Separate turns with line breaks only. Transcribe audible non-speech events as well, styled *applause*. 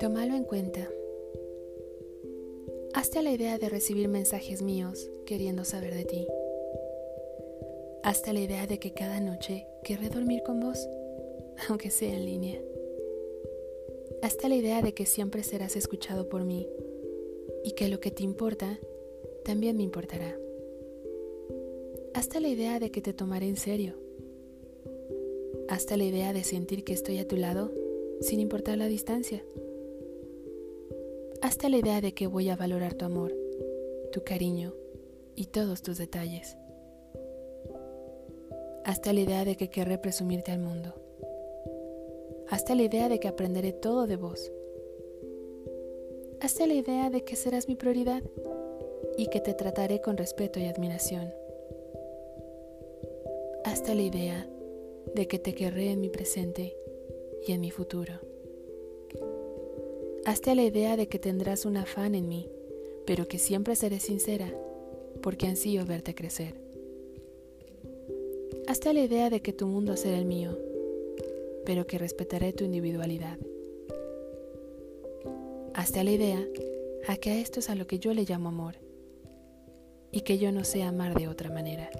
Tómalo en cuenta. Hazte la idea de recibir mensajes míos queriendo saber de ti. Hazte la idea de que cada noche querré dormir con vos, *laughs* aunque sea en línea. Hazte la idea de que siempre serás escuchado por mí y que lo que te importa también me importará. Hazte la idea de que te tomaré en serio. Hazte la idea de sentir que estoy a tu lado sin importar la distancia. Hazte la idea de que voy a valorar tu amor, tu cariño y todos tus detalles. Hazte la idea de que querré presumirte al mundo. Hazte la idea de que aprenderé todo de vos. Hazte la idea de que serás mi prioridad y que te trataré con respeto y admiración. Hazte la idea de que te querré en mi presente y en mi futuro. Hazte la idea de que tendrás un afán en mí, pero que siempre seré sincera, porque ansío verte crecer. Hazte la idea de que tu mundo será el mío, pero que respetaré tu individualidad. Hazte la idea a que a esto es a lo que yo le llamo amor, y que yo no sé amar de otra manera.